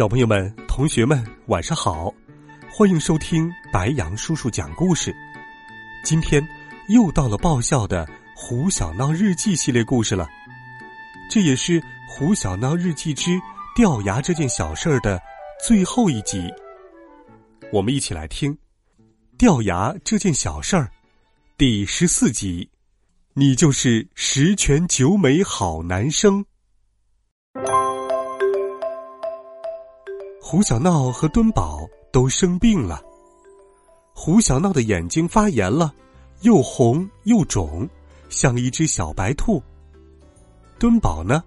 小朋友们、同学们，晚上好！欢迎收听白杨叔叔讲故事。今天又到了爆笑的《胡小闹日记》系列故事了，这也是《胡小闹日记之掉牙这件小事儿》的最后一集。我们一起来听《掉牙这件小事儿》第十四集。你就是十全九美好男生。胡小闹和敦宝都生病了。胡小闹的眼睛发炎了，又红又肿，像一只小白兔。敦宝呢，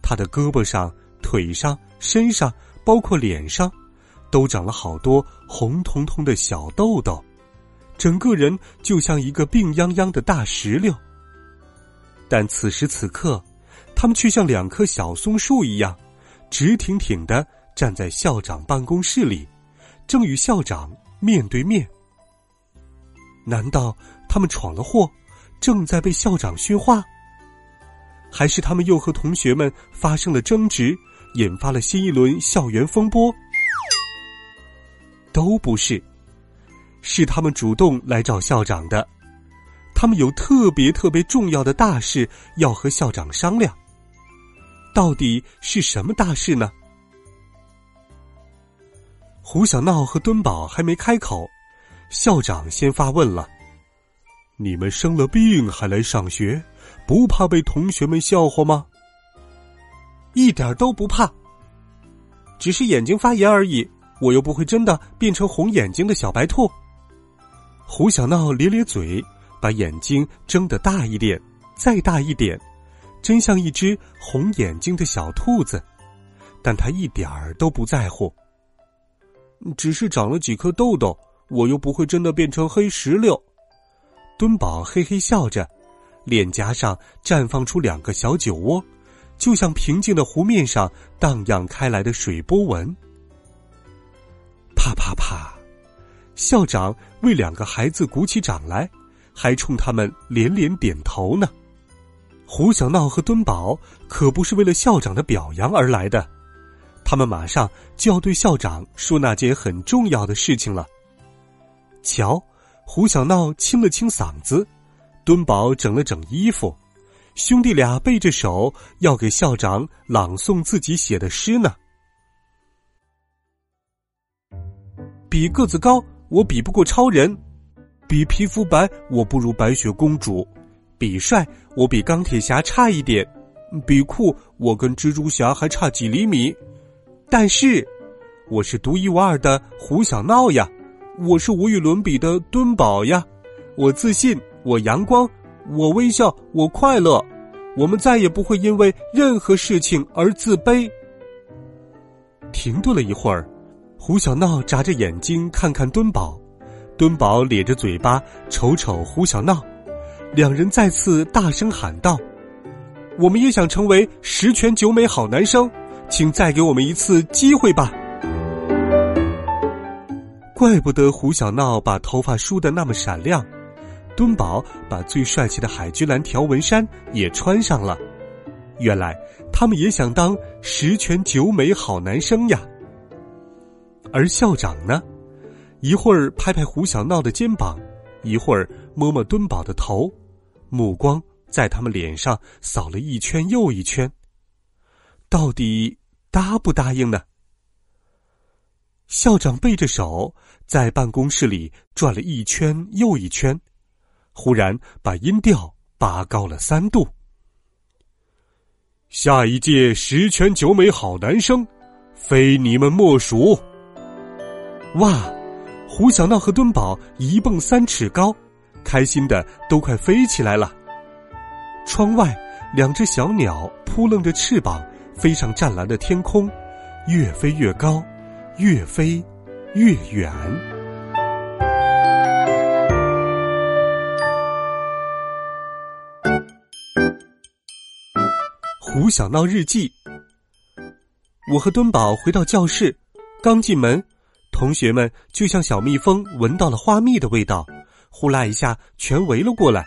他的胳膊上、腿上、身上，包括脸上，都长了好多红彤彤的小痘痘，整个人就像一个病殃殃的大石榴。但此时此刻，他们却像两棵小松树一样，直挺挺的。站在校长办公室里，正与校长面对面。难道他们闯了祸，正在被校长训话？还是他们又和同学们发生了争执，引发了新一轮校园风波？都不是，是他们主动来找校长的。他们有特别特别重要的大事要和校长商量。到底是什么大事呢？胡小闹和敦宝还没开口，校长先发问了：“你们生了病还来上学，不怕被同学们笑话吗？”“一点都不怕，只是眼睛发炎而已。我又不会真的变成红眼睛的小白兔。”胡小闹咧咧嘴，把眼睛睁得大一点，再大一点，真像一只红眼睛的小兔子。但他一点儿都不在乎。只是长了几颗痘痘，我又不会真的变成黑石榴。敦宝嘿嘿笑着，脸颊上绽放出两个小酒窝，就像平静的湖面上荡漾开来的水波纹。啪啪啪，校长为两个孩子鼓起掌来，还冲他们连连点头呢。胡小闹和敦宝可不是为了校长的表扬而来的。他们马上就要对校长说那件很重要的事情了。瞧，胡小闹清了清嗓子，敦宝整了整衣服，兄弟俩背着手要给校长朗诵自己写的诗呢。比个子高，我比不过超人；比皮肤白，我不如白雪公主；比帅，我比钢铁侠差一点；比酷，我跟蜘蛛侠还差几厘米。但是，我是独一无二的胡小闹呀，我是无与伦比的敦宝呀，我自信，我阳光，我微笑，我快乐，我们再也不会因为任何事情而自卑。停顿了一会儿，胡小闹眨着眼睛看看敦宝，敦宝咧着嘴巴瞅瞅胡小闹，两人再次大声喊道：“我们也想成为十全九美好男生。”请再给我们一次机会吧！怪不得胡小闹把头发梳得那么闪亮，敦宝把最帅气的海军蓝条纹衫也穿上了。原来他们也想当十全九美好男生呀。而校长呢，一会儿拍拍胡小闹的肩膀，一会儿摸摸敦宝的头，目光在他们脸上扫了一圈又一圈。到底答不答应呢？校长背着手在办公室里转了一圈又一圈，忽然把音调拔高了三度。下一届十全九美好男生，非你们莫属！哇！胡小闹和敦宝一蹦三尺高，开心的都快飞起来了。窗外，两只小鸟扑棱着翅膀。飞上湛蓝的天空，越飞越高，越飞越远。胡小闹日记。我和敦宝回到教室，刚进门，同学们就像小蜜蜂闻到了花蜜的味道，呼啦一下全围了过来。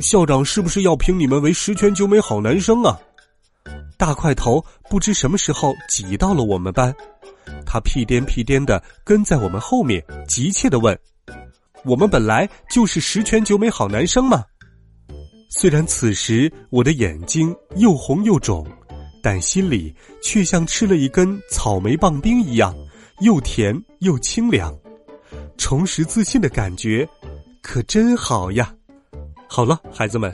校长是不是要评你们为十全九美好男生啊？大块头不知什么时候挤到了我们班，他屁颠屁颠的跟在我们后面，急切的问：“我们本来就是十全九美好男生嘛。”虽然此时我的眼睛又红又肿，但心里却像吃了一根草莓棒冰一样，又甜又清凉，重拾自信的感觉，可真好呀！好了，孩子们，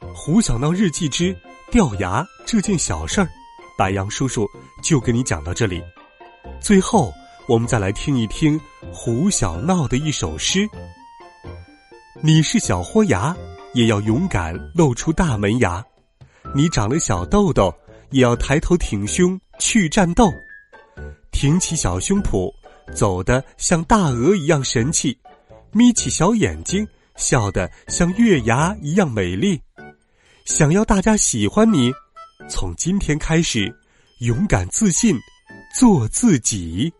《胡小闹日记之掉牙这件小事儿》，白杨叔叔就跟你讲到这里。最后，我们再来听一听胡小闹的一首诗：“你是小豁牙，也要勇敢露出大门牙；你长了小痘痘，也要抬头挺胸去战斗。挺起小胸脯，走得像大鹅一样神气；眯起小眼睛。”笑得像月牙一样美丽，想要大家喜欢你，从今天开始，勇敢自信，做自己。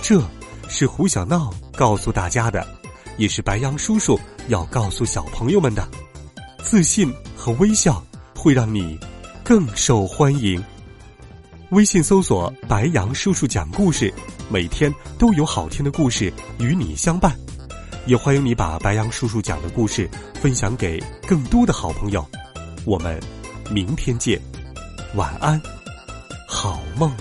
这是胡小闹告诉大家的，也是白杨叔叔要告诉小朋友们的：自信和微笑会让你更受欢迎。微信搜索“白杨叔叔讲故事”。每天都有好听的故事与你相伴，也欢迎你把白杨叔叔讲的故事分享给更多的好朋友。我们明天见，晚安，好梦。